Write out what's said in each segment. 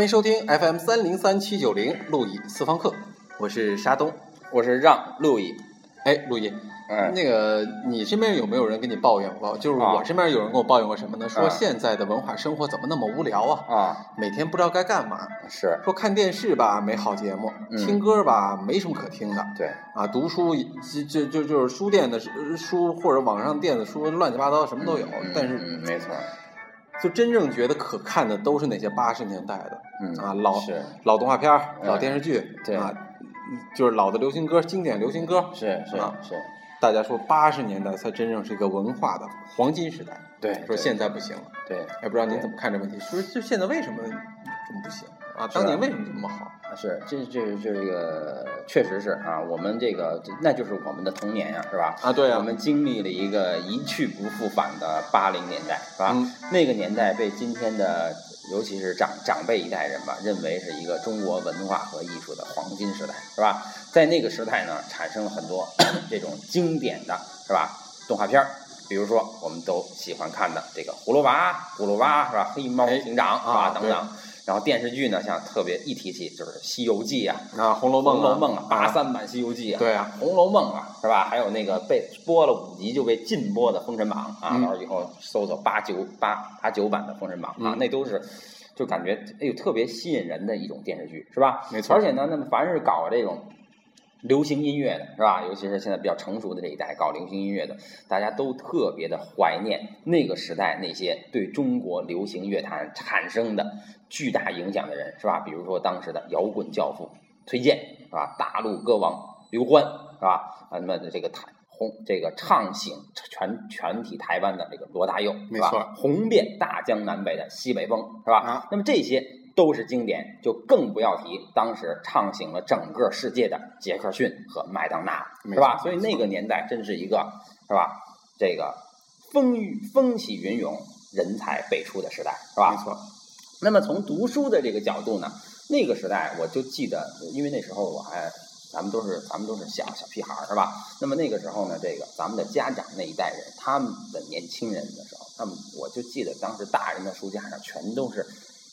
欢迎收听 FM 三零三七九零路易四方客，我是沙东，我是让路易。哎，路易，嗯，那个你身边有没有人跟你抱怨过？就是我身边有人跟我抱怨过什么呢？说现在的文化生活怎么那么无聊啊？啊，每天不知道该干嘛。是说看电视吧，没好节目；嗯听歌吧，没什么可听的。对，啊，读书就就就就是书店的书或者网上电子书，乱七八糟什么都有。嗯但是嗯没错，就真正觉得可看的都是那些八十年代的嗯啊老是老动画片老电视剧对啊，就是老的流行歌、经典流行歌。是是啊是，大家说八十年代才真正是一个文化的黄金时代，对，说现在不行了。对也不知道您怎么看这问题？说就现在为什么这么不行啊？当年为什么这么好？是这这这个确实是啊，我们这个这那就是我们的童年呀，是吧？啊，对我们经历了一个一去不复返的八零年代，是吧？嗯那个年代被今天的，尤其是长长辈一代人吧，认为是一个中国文化和艺术的黄金时代，是吧？在那个时代呢，产生了很多 这种经典的，是吧？动画片儿，比如说我们都喜欢看的这个葫芦娃、葫芦娃，是吧？黑猫警长，是吧？啊等等。然后电视剧呢，像特别一提起就是《西游记》啊，啊，《红楼《梦》红楼梦》啊，八啊，三版《西游记》啊，对啊，《红楼梦》啊，是吧？还有那个被播了五集就被禁播的《封神榜》啊，嗯到时候以后搜搜八九八八九版的《封神榜》啊，嗯那都是就感觉哎呦特别吸引人的一种电视剧，是吧？没错而且呢，那么凡是搞这种流行音乐的，是吧？尤其是现在比较成熟的这一代搞流行音乐的，大家都特别的怀念那个时代那些对中国流行乐坛产生的巨大影响的人，是吧？比如说当时的摇滚教父崔健，是吧？大陆歌王刘欢，是吧？啊，那么这个台红这个唱醒全全体台湾的这个罗大佑，是吧红遍大江南北的西北风，是吧？啊那么这些都是经典，就更不要提当时唱醒了整个世界的杰克逊和麦当娜，是吧？所以那个年代真是一个，是吧？这个风雨风起云涌、人才辈出的时代，是吧？没错，那么从读书的这个角度呢，那个时代我就记得，因为那时候我还，咱们都是咱们都是小小屁孩儿是吧？那么那个时候呢，这个咱们的家长那一代人，他们的年轻人的时候，他们我就记得当时大人的书架上全都是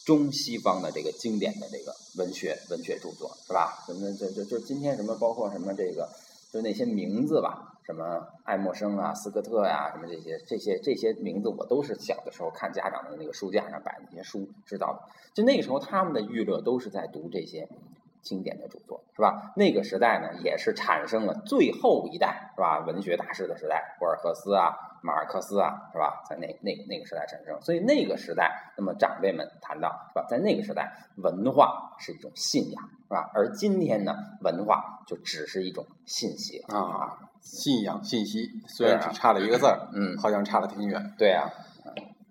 中西方的这个经典的这个文学文学著作是吧？什么就就就今天什么包括什么这个就那些名字吧，什么爱默生啊、斯科特呀、什么这些这些这些名字，我都是小的时候看家长的那个书架上摆那些书知道的。就那个时候，他们的娱乐都是在读这些经典的著作，是吧？那个时代呢，也是产生了最后一代，是吧？文学大师的时代，博尔赫斯啊、马尔克斯啊，是吧？在那那那个时代产生，所以那个时代，那么长辈们谈到，是吧？在那个时代，文化是一种信仰，是吧？而今天呢，文化就只是一种信息啊，信仰信息虽然只差了一个字儿，嗯，好像差的挺远。对啊，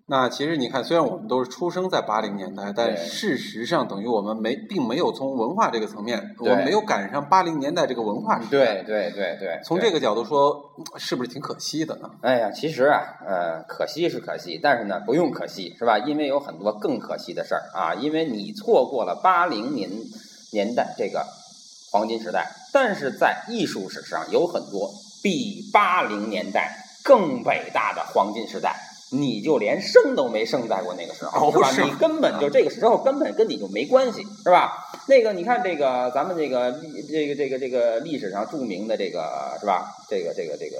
那其实你看，虽然我们都是出生在八零年代，但事实上等于我们没并没有从文化这个层面，我们没有赶上八零年代这个文化时代。对对对对，对从这个角度说，是不是挺可惜的呢？哎呀，其实啊，呃，可惜是可惜，但是呢，不用可惜，是吧？因为有很多更可惜的事儿啊，因为你错过了八零年年代这个黄金时代，但是在艺术史上有很多比八零年代更伟大的黄金时代。你就连生都没生在过那个时候，是吧？你根本就这个时候根本跟你就没关系，是吧？那个你看这个咱们这个历这个这个这个历史上著名的这个是吧？这个这个这个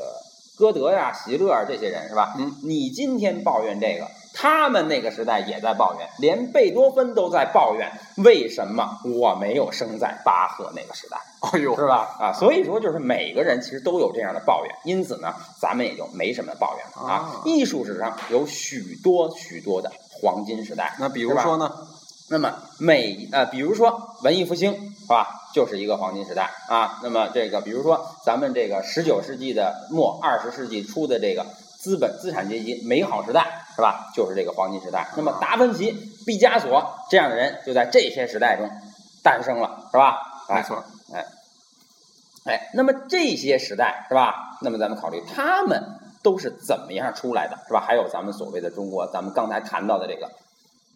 歌德呀、席勒啊这些人是吧？嗯，你今天抱怨这个，他们那个时代也在抱怨，连贝多芬都在抱怨，为什么我没有生在巴赫那个时代？哎呦，是吧？啊，所以说就是每个人其实都有这样的抱怨，因此呢，咱们也就没什么抱怨了啊啊。艺术史上有许多许多的黄金时代，那比如说呢？那么每呃，比如说文艺复兴是吧，就是一个黄金时代啊。那么这个，比如说咱们这个十九世纪的末，二十世纪初的这个资本资产阶级美好时代是吧，就是这个黄金时代。那么达芬奇、毕加索这样的人就在这些时代中诞生了，是吧？哎没错，哎，那么这些时代是吧？那么咱们考虑他们都是怎么样出来的，是吧？还有咱们所谓的中国，咱们刚才谈到的这个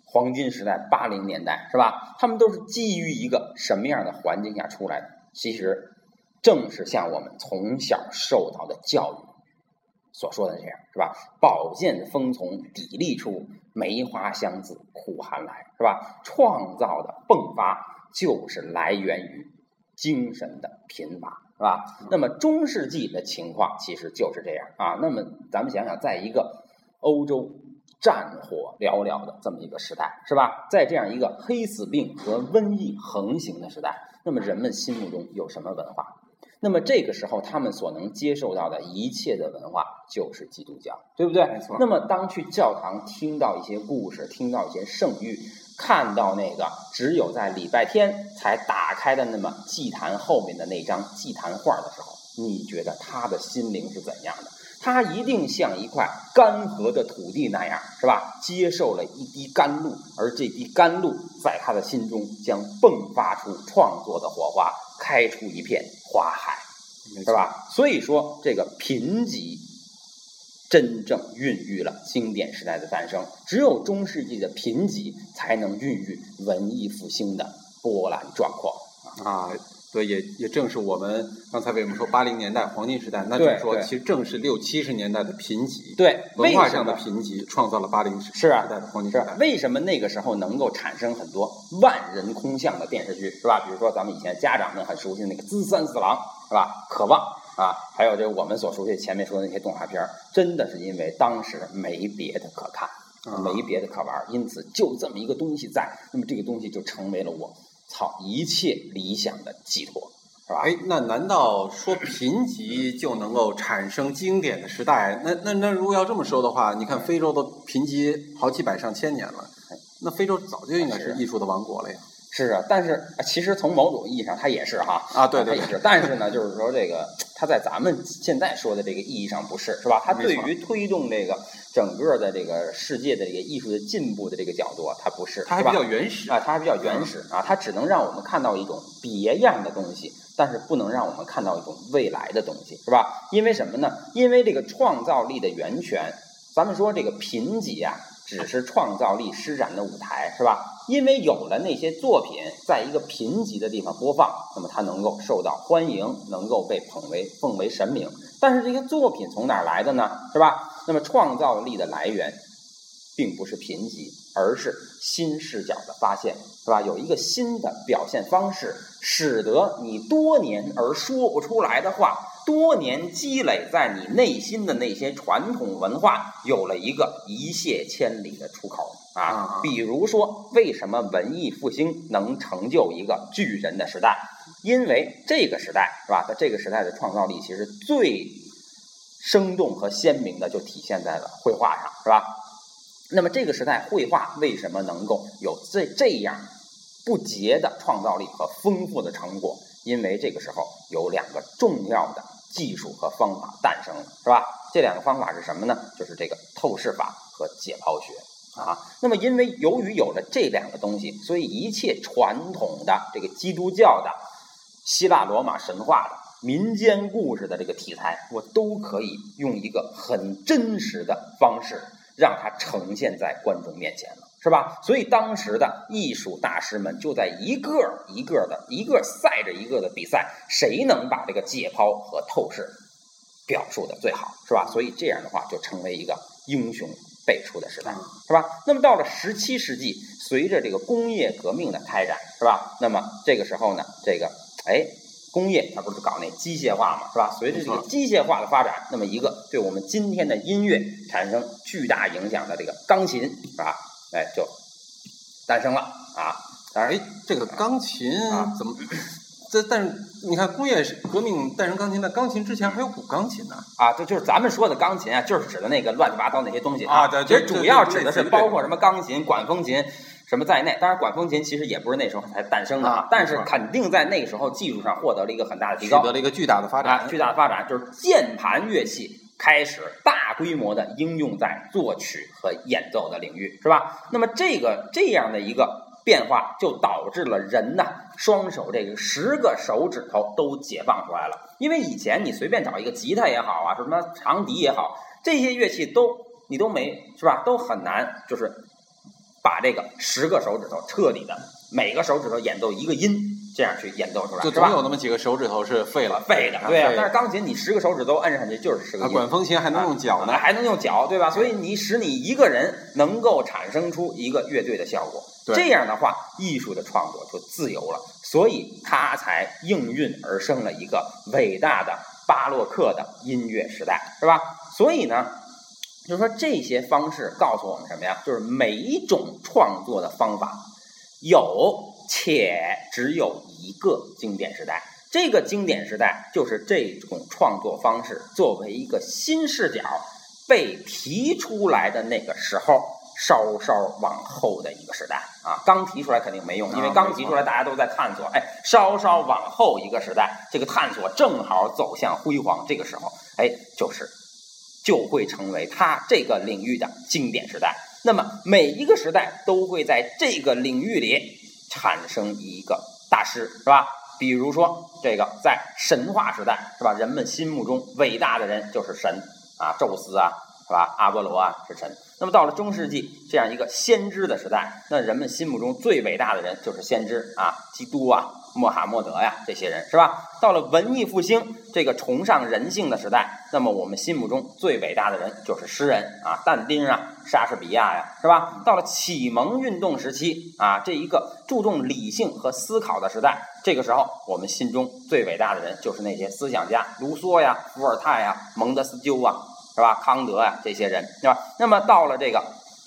黄金时代，八零年代是吧？他们都是基于一个什么样的环境下出来的？其实正是像我们从小受到的教育所说的这样，是吧？宝剑锋从砥砺出，梅花香自苦寒来，是吧？创造的迸发就是来源于精神的贫乏，是吧？那么中世纪的情况其实就是这样啊。那么咱们想想，在一个欧洲战火寥寥的这么一个时代，是吧？在这样一个黑死病和瘟疫横行的时代，那么人们心目中有什么文化？那么这个时候，他们所能接受到的一切的文化就是基督教，对不对？没错。那么当去教堂听到一些故事，听到一些圣谕，看到那个只有在礼拜天才打开的那么祭坛后面的那张祭坛画的时候，你觉得他的心灵是怎样的？他一定像一块干涸的土地那样，是吧？接受了一滴甘露，而这滴甘露在他的心中将迸发出创作的火花。开出一片花海，是吧？所以说，这个贫瘠真正孕育了经典时代的诞生。只有中世纪的贫瘠，才能孕育文艺复兴的波澜壮阔啊。对，也也正是我们刚才为什么说八零年代黄金时代，那就是说，其实正是六七十年代的贫瘠，对文化上的贫瘠，创造了八零时代的黄金时代。为什么那个时候能够产生很多万人空巷的电视剧，是吧？比如说咱们以前家长们很熟悉的那个《资三四郎》，是吧？渴望啊，还有这我们所熟悉前面说的那些动画片，真的是因为当时没别的可看，没别的可玩，因此就这么一个东西在，那么这个东西就成为了我。操，一切理想的寄托，是吧？哎，那难道说贫瘠就能够产生经典的时代？那那那，如果要这么说的话，你看非洲都贫瘠好几百上千年了，那非洲早就应该是艺术的王国了呀。是啊，但是其实从某种意义上，它也是哈啊，对对也是。但是呢，就是说这个，它在咱们现在说的这个意义上不是，是吧？它对于推动这个整个的这个世界的这个艺术的进步的这个角度，它不是，它还比较原始啊，它还比较原始啊，它只能让我们看到一种别样的东西，但是不能让我们看到一种未来的东西，是吧？因为什么呢？因为这个创造力的源泉，咱们说这个贫瘠啊。只是创造力施展的舞台，是吧？因为有了那些作品，在一个贫瘠的地方播放，那么它能够受到欢迎，能够被捧为奉为神明。但是这些作品从哪儿来的呢？是吧？那么创造力的来源，并不是贫瘠，而是新视角的发现，是吧？有一个新的表现方式，使得你多年而说不出来的话。多年积累在你内心的那些传统文化，有了一个一泻千里的出口啊！比如说，为什么文艺复兴能成就一个巨人的时代？因为这个时代是吧？在这个时代的创造力，其实最生动和鲜明的就体现在了绘画上，是吧？那么这个时代绘画为什么能够有这这样不竭的创造力和丰富的成果？因为这个时候有两个重要的。技术和方法诞生了，是吧？这两个方法是什么呢？就是这个透视法和解剖学啊。那么，因为由于有了这两个东西，所以一切传统的这个基督教的、希腊罗马神话的、民间故事的这个题材，我都可以用一个很真实的方式让它呈现在观众面前了。是吧？所以当时的艺术大师们就在一个一个的、一个赛着一个的比赛，谁能把这个解剖和透视表述的最好，是吧？所以这样的话就成为一个英雄辈出的时代，是吧？那么到了十七世纪，随着这个工业革命的开展，是吧？那么这个时候呢，这个哎，工业它不是搞那机械化嘛，是吧？随着这个机械化的发展，那么一个对我们今天的音乐产生巨大影响的这个钢琴，是吧？哎，就诞生了啊！当然，哎，这个钢琴怎么？这但是你看，工业革命诞生钢琴，那钢琴之前还有古钢琴呢啊！这就是咱们说的钢琴啊，就是指的那个乱七八糟那些东西啊。对，其实主要指的是包括什么钢琴、管风琴什么在内。当然，管风琴其实也不是那时候才诞生的啊，但是肯定在那个时候技术上获得了一个很大的提高，取得了一个巨大的发展。巨大的发展就是键盘乐器。开始大规模的应用在作曲和演奏的领域，是吧？那么这个这样的一个变化，就导致了人呐，双手这个十个手指头都解放出来了。因为以前你随便找一个吉他也好啊，什么长笛也好，这些乐器都你都没是吧？都很难，就是把这个十个手指头彻底的每个手指头演奏一个音。这样去演奏出来，就是总有那么几个手指头是废了，废的，啊对啊。但是钢琴你十个手指头摁上去就是十个管风琴还能用脚呢啊，还能用脚，对吧？所以你使你一个人能够产生出一个乐队的效果，这样的话，艺术的创作就自由了，所以它才应运而生了一个伟大的巴洛克的音乐时代，是吧？所以呢，就是说这些方式告诉我们什么呀？就是每一种创作的方法有且只有一个经典时代。这个经典时代就是这种创作方式作为一个新视角被提出来的那个时候，稍稍往后的一个时代啊。刚提出来肯定没用，因为刚提出来大家都在探索，哎，稍稍往后一个时代，这个探索正好走向辉煌，这个时候，哎，就是就会成为它这个领域的经典时代。那么每一个时代都会在这个领域里产生一个大师，是吧？比如说这个在神话时代，是吧？人们心目中伟大的人就是神啊，宙斯啊，是吧？阿波罗啊是神。那么到了中世纪这样一个先知的时代，那人们心目中最伟大的人就是先知啊，基督啊，穆罕默德呀，这些人是吧？到了文艺复兴这个崇尚人性的时代，那么我们心目中最伟大的人就是诗人啊，但丁啊，莎士比亚呀，是吧？到了启蒙运动时期啊，这一个注重理性和思考的时代，这个时候我们心中最伟大的人就是那些思想家，卢梭呀、伏尔泰呀、蒙德斯鸠啊，是吧？康德呀这些人，是吧？那么到了这个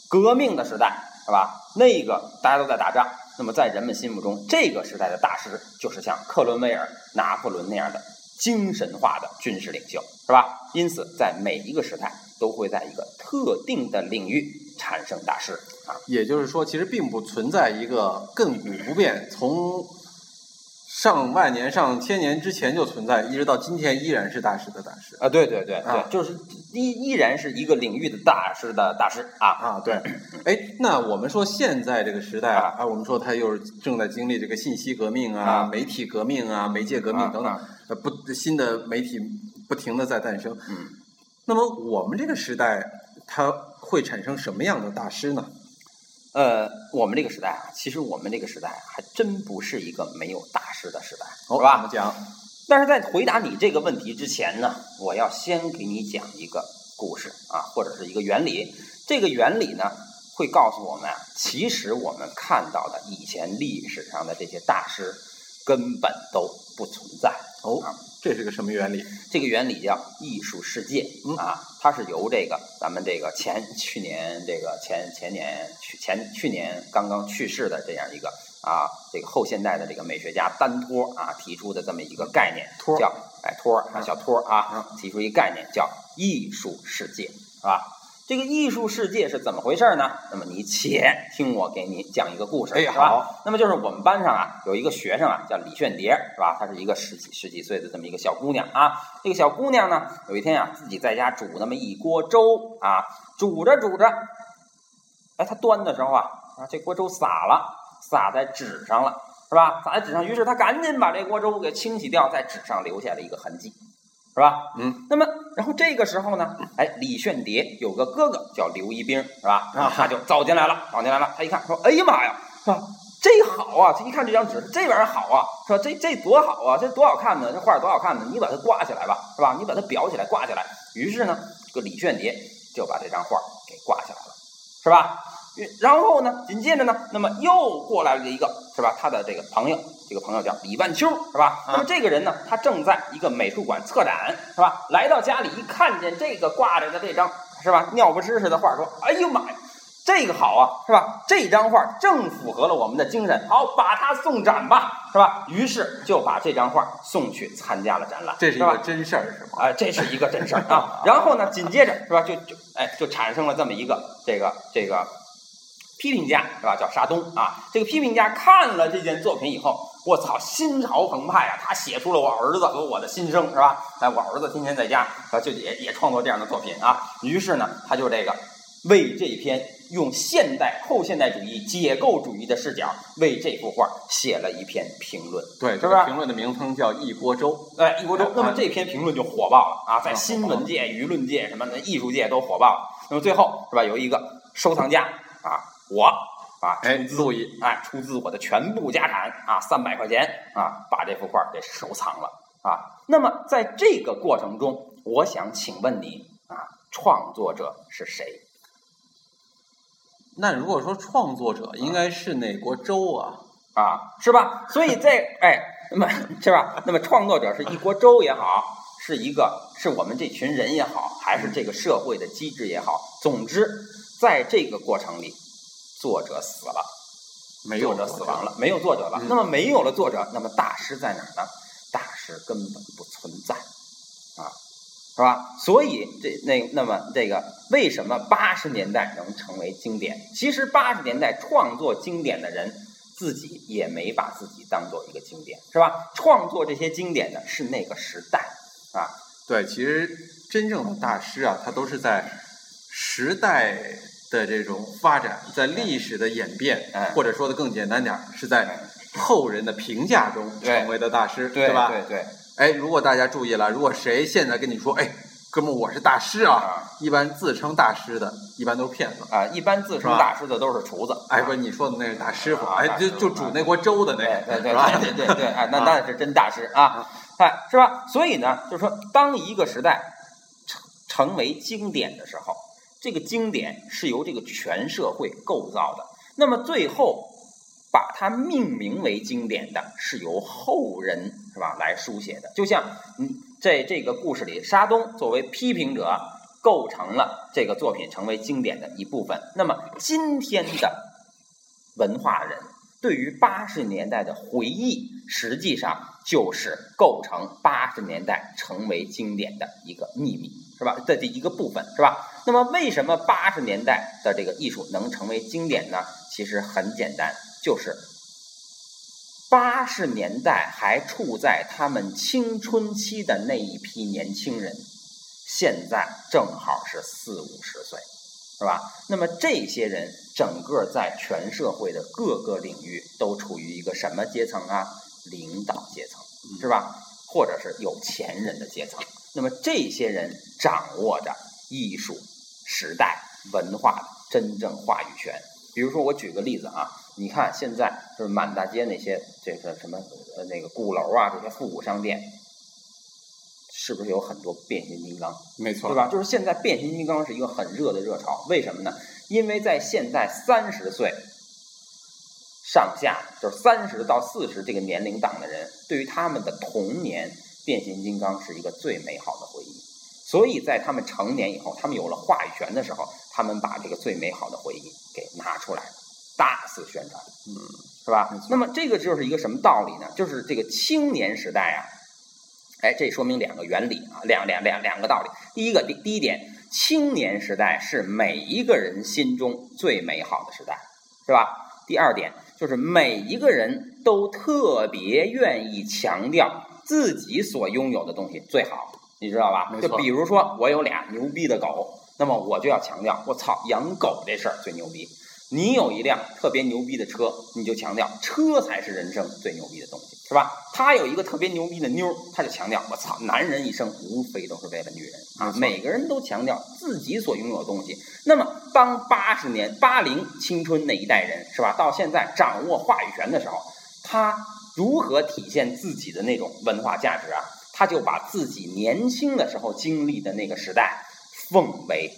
革命的时代，是吧？那个大家都在打仗，那么在人们心目中，这个时代的大师就是像克伦威尔、拿破仑那样的精神化的军事领袖，是吧？因此，在每一个时代都会在一个特定的领域产生大师啊。也就是说，其实并不存在一个亘古不变，从上万年、上千年之前就存在，一直到今天依然是大师的大师啊，对对对啊对，就是依依然是一个领域的大师的大师啊。啊。对，哎，那我们说现在这个时代啊啊，我们说它又是正在经历这个信息革命啊、啊媒体革命啊、媒介革命等等不新的媒体不停的在诞生。嗯，那么我们这个时代，它会产生什么样的大师呢？呃，我们这个时代啊，其实我们这个时代还真不是一个没有大师的时代，哦，是吧？讲？但是在回答你这个问题之前呢，我要先给你讲一个故事啊，或者是一个原理。这个原理呢，会告诉我们啊，其实我们看到的以前历史上的这些大师根本都不存在。哦啊，这是个什么原理？这个原理叫艺术世界嗯啊，它是由这个咱们这个前去年这个前前年去前去年刚刚去世的这样一个啊这个后现代的这个美学家丹托啊提出的这么一个概念，托叫哎托儿啊嗯小托儿啊提出一个概念叫艺术世界，是吧？这个艺术世界是怎么回事呢？那么你且听我给你讲一个故事，哎是吧？好那么就是我们班上啊有一个学生啊叫李炫蝶，是吧？她是一个十几十几岁的这么一个小姑娘啊。这个小姑娘呢，有一天啊自己在家煮那么一锅粥啊，煮着煮着，哎，她端的时候啊啊这锅粥洒了，洒在纸上了，是吧？洒在纸上，于是她赶紧把这锅粥给清洗掉，在纸上留下了一个痕迹，是吧？嗯，那么，然后这个时候呢，哎，李炫蝶有个哥哥叫刘一兵，是吧？啊他就走进来了，走进来了。他一看，说：“哎呀妈呀，是吧？这好啊！这一看这张纸，这玩意儿好啊，是吧？这这多好啊！这多好看呢！这画儿多好看呢！你把它挂起来吧，是吧？你把它裱起来，挂起来。于是呢，这个李炫蝶就把这张画儿给挂起来了，是吧？然后呢，紧接着呢，那么又过来了一个，是吧？他的这个朋友，这个朋友叫李万秋，是吧？那么这个人呢，他正在一个美术馆策展，是吧？来到家里一看见这个挂着的这张，是吧？尿不湿似的画，说：“哎呦妈呀，这个好啊，是吧？这张画正符合了我们的精神，好，把它送展吧，是吧？”于是就把这张画送去参加了展览，这是一个？真事儿是吗？啊、这是一个真事儿啊。然后呢，紧接着是吧，就就哎，就产生了这么一个这个这个批评家是吧？叫沙东啊。这个批评家看了这件作品以后，我操，心潮澎湃啊！他写出了我儿子和我的心声是吧？哎，我儿子天天在家啊，就也也创作这样的作品啊。于是呢，他就这个为这篇用现代后现代主义解构主义的视角为这幅画写了一篇评论。对，是吧这个评论的名称叫一锅粥。哎，一锅粥啊。那么这篇评论就火爆了啊，在啊新闻界、舆论界、什么的艺术界都火爆了。那么最后是吧，有一个收藏家啊，哎，出资路易，哎，出自我的全部家产啊，三百块钱啊，把这幅画给收藏了啊。那么在这个过程中，我想请问你啊，创作者是谁？那如果说创作者应该是哪国州啊？啊，是吧？所以这哎，那么是吧？那么创作者是一国州也好，是一个是我们这群人也好，还是这个社会的机制也好，总之，在这个过程里，作者死了，没有作者死亡了，没有作者了。嗯那么没有了作者，那么大师在哪儿呢？大师根本不存在，啊，是吧？所以这那那么这个为什么八十年代能成为经典？其实八十年代创作经典的人自己也没把自己当做一个经典，是吧？创作这些经典的是那个时代啊，对，其实真正的大师啊，他都是在时代的这种发展，在历史的演变，哎或者说的更简单点儿，是在后人的评价中成为的大师，对吧？对对哎，如果大家注意了，如果谁现在跟你说，哎，哥们儿我是大师啊，啊一般自称大师的，一般都是骗子。啊，一般自称大师的都是厨子，哎，不是你说的那是大师傅，哎，就就煮那锅粥的那个，对？对对对对，哎，那啊那是真大师啊，哎，是吧？所以呢，就是说，当一个时代成成为经典的时候，这个经典是由这个全社会构造的。那么最后把它命名为经典的，是由后人是吧来书写的。就像你，在这个故事里，沙东作为批评者，构成了这个作品成为经典的一部分。那么今天的文化人对于八十年代的回忆，实际上就是构成八十年代成为经典的一个秘密，是吧？的第一个部分，是吧？那么为什么八十年代的这个艺术能成为经典呢？其实很简单，就是八十年代还处在他们青春期的那一批年轻人，现在正好是四五十岁，是吧？那么这些人整个在全社会的各个领域都处于一个什么阶层啊？领导阶层，是吧？或者是有钱人的阶层。那么这些人掌握着艺术、时代、文化的真正话语权。比如说，我举个例子啊，你看现在就是满大街那些这个什么呃那个鼓楼啊，这些复古商店，是不是有很多变形金刚？没错，对？吧？就是现在变形金刚是一个很热的热潮，为什么呢？因为在现在三十岁上下，就是三十到四十这个年龄档的人，对于他们的童年，变形金刚是一个最美好的回忆。所以在他们成年以后，他们有了话语权的时候，他们把这个最美好的回忆给拿出来，大肆宣传，嗯，是吧？那么这个就是一个什么道理呢？就是这个青年时代啊，哎，这说明两个原理啊，两两两两个道理。第一个，第第一点，青年时代是每一个人心中最美好的时代，是吧？第二点，就是每一个人都特别愿意强调自己所拥有的东西最好，你知道吧？就比如说，我有俩牛逼的狗，那么我就要强调，我操，养狗这事儿最牛逼。你有一辆特别牛逼的车，你就强调车才是人生最牛逼的东西，是吧？他有一个特别牛逼的妞儿，他就强调我操，男人一生无非都是为了女人啊！每个人都强调自己所拥有的东西。那么，当八十年、八零青春那一代人是吧，到现在掌握话语权的时候，他如何体现自己的那种文化价值啊？他就把自己年轻的时候经历的那个时代奉为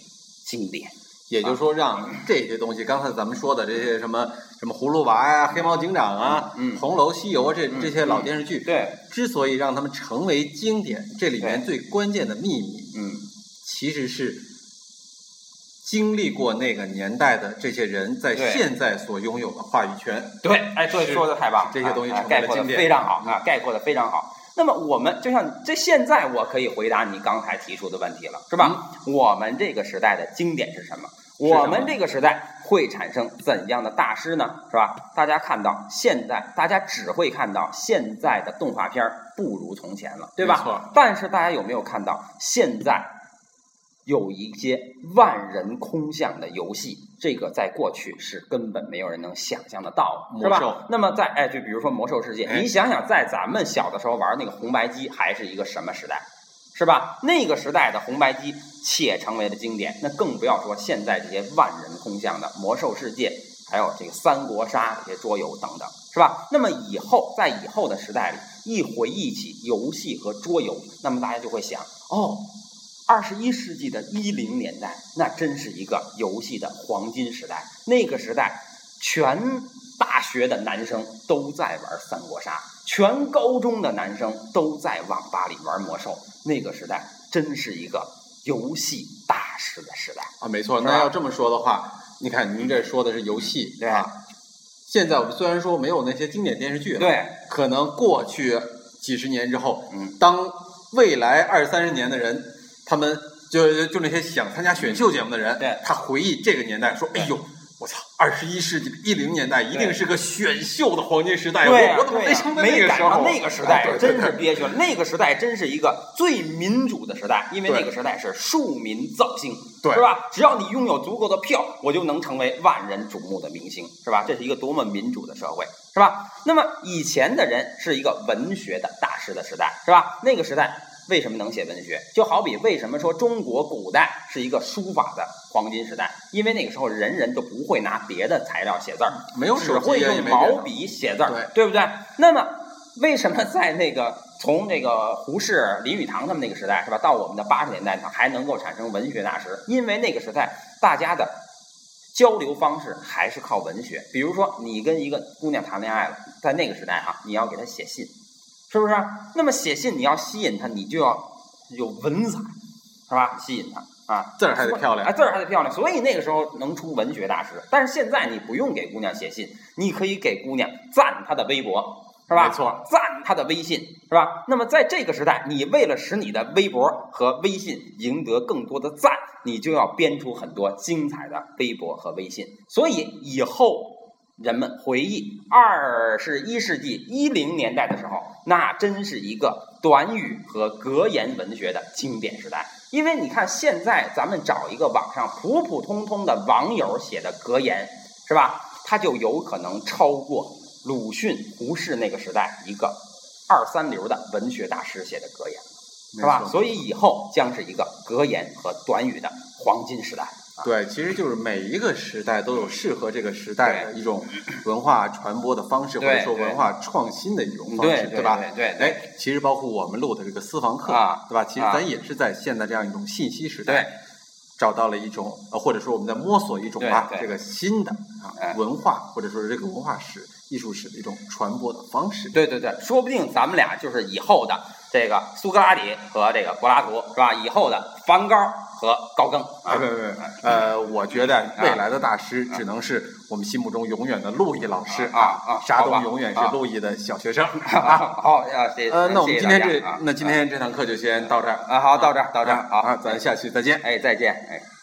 经典。也就是说，让这些东西，刚才咱们说的这些什么什么葫芦娃呀、黑猫警长啊、嗯红楼西游啊，这嗯这些老电视剧，对，之所以让他们成为经典，这里面最关键的秘密，嗯，其实是经历过那个年代的这些人在现在所拥有的话语权。对，哎，对，说的太棒了，这些东西成为了经典非常好啊，概括的非常好。那么我们就像这现在我可以回答你刚才提出的问题了，是吧？我们这个时代的经典是什么？我们这个时代会产生怎样的大师呢？是吧？大家看到现在，大家只会看到现在的动画片儿不如从前了，对吧？但是大家有没有看到现在有一些万人空巷的游戏？这个在过去是根本没有人能想象得到的，是吧？那么在哎，就比如说魔兽世界，哎你想想，在咱们小的时候玩那个红白机，还是一个什么时代？是吧？那个时代的红白机且成为了经典，那更不要说现在这些万人空巷的魔兽世界，还有这个三国杀这些桌游等等，是吧？那么以后在以后的时代里，一回忆起游戏和桌游，那么大家就会想，哦，二十一世纪的一零年代，那真是一个游戏的黄金时代。那个时代，全大学的男生都在玩三国杀，全高中的男生都在网吧里玩魔兽。那个时代，真是一个游戏大师的时代啊！没错，那要这么说的话，你看您这说的是游戏，对啊。现在我们虽然说没有那些经典电视剧，，对，可能过去几十年之后，嗯，当未来二三十年的人，他们就就那些想参加选秀节目的人，对他回忆这个年代，说：“对哎呦，我操，二十一世纪的一零年代一定是个选秀的黄金时代，我我怎么没赶上那个时候？那个时代真是憋屈了。那个时代真是一个最民主的时代，因为那个时代是庶民造星，对是吧？只要你拥有足够的票，我就能成为万人瞩目的明星，是吧？这是一个多么民主的社会，是吧？那么以前的人是一个文学的大师的时代，是吧？那个时代为什么能写文学？就好比为什么说中国古代是一个书法的黄金时代？因为那个时候人人都不会拿别的材料写字儿，没有只会用毛笔写字儿，对对不对？那么为什么在那个从那个胡适、林语堂他们那个时代是吧，到我们的八十年代，它还能够产生文学大师？因为那个时代大家的交流方式还是靠文学。比如说，你跟一个姑娘谈恋爱了，在那个时代啊、你要给她写信，是不是？那么写信你要吸引他，你就要有文采，是吧？吸引他啊。字儿还得漂亮啊，字儿还得漂亮，所以那个时候能出文学大师。但是现在你不用给姑娘写信，你可以给姑娘赞她的微博，是吧？没错，赞她的微信，是吧？那么在这个时代，你为了使你的微博和微信赢得更多的赞，你就要编出很多精彩的微博和微信。所以以后人们回忆二十一世纪一零年代的时候，那真是一个短语和格言文学的经典时代。因为你看，现在咱们找一个网上普普通通的网友写的格言，是吧？他就有可能超过鲁迅、胡适那个时代一个二三流的文学大师写的格言，是吧？所以以后将是一个格言和短语的黄金时代。对，其实就是每一个时代都有适合这个时代的一种文化传播的方式，或者说文化创新的一种方式，对对吧？对对对。哎，其实包括我们录的这个私房课，啊对吧？其实啊。咱也是在现在这样一种信息时对。代，找到了一种，呃，或者说我们在摸索一种吧，对对。这个新的哎。啊文化，或者说是这个文化史、艺术史的一种传播的方式。对对对，说不定咱们俩就是以后的这个苏格拉底和这个柏拉图，是吧？以后的梵高和高更呃，我觉得未来的大师只能是我们心目中永远的陆毅老师啊啊沙东永远是啊陆毅的小学生。好，啊，谢谢。呃，那我们今天这那今天这堂课就先到这儿啊，好，到这儿，到这儿，好，啊，咱下期再见。哎，再见，哎。